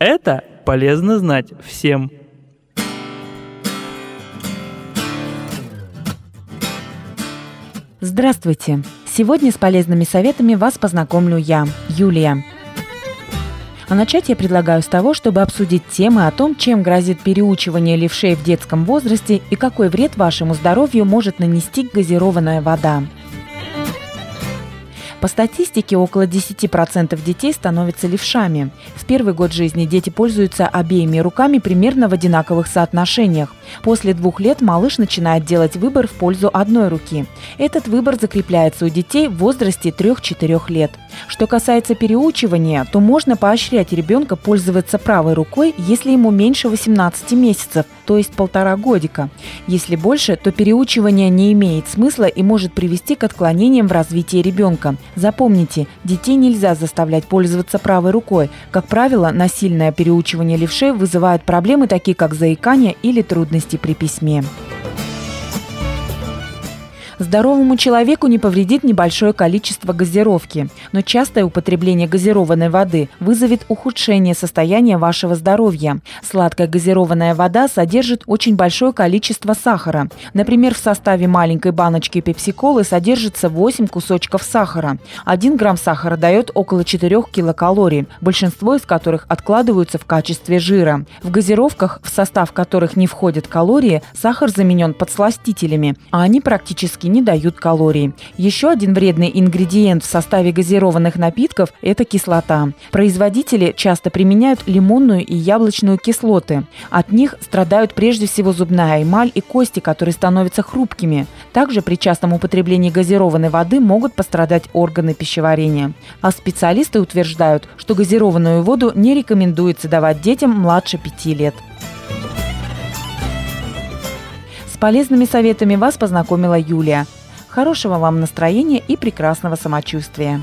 Это полезно знать всем. Здравствуйте! Сегодня с полезными советами вас познакомлю я, Юлия. А начать я предлагаю с того, чтобы обсудить темы о том, чем грозит переучивание левшей в детском возрасте и какой вред вашему здоровью может нанести газированная вода. По статистике, около 10% детей становятся левшами. В первый год жизни дети пользуются обеими руками примерно в одинаковых соотношениях. После двух лет малыш начинает делать выбор в пользу одной руки. Этот выбор закрепляется у детей в возрасте 3-4 лет. Что касается переучивания, то можно поощрять ребенка пользоваться правой рукой, если ему меньше 18 месяцев, то есть полтора годика. Если больше, то переучивание не имеет смысла и может привести к отклонениям в развитии ребенка. Запомните, детей нельзя заставлять пользоваться правой рукой. Как правило, насильное переучивание левшей вызывает проблемы такие, как заикание или трудности при письме. Здоровому человеку не повредит небольшое количество газировки, но частое употребление газированной воды вызовет ухудшение состояния вашего здоровья. Сладкая газированная вода содержит очень большое количество сахара. Например, в составе маленькой баночки пепсиколы содержится 8 кусочков сахара. 1 грамм сахара дает около 4 килокалорий, большинство из которых откладываются в качестве жира. В газировках, в состав которых не входят калории, сахар заменен подсластителями, а они практически не дают калорий. Еще один вредный ингредиент в составе газированных напитков – это кислота. Производители часто применяют лимонную и яблочную кислоты. От них страдают прежде всего зубная эмаль и кости, которые становятся хрупкими. Также при частом употреблении газированной воды могут пострадать органы пищеварения. А специалисты утверждают, что газированную воду не рекомендуется давать детям младше 5 лет полезными советами вас познакомила Юлия. Хорошего вам настроения и прекрасного самочувствия.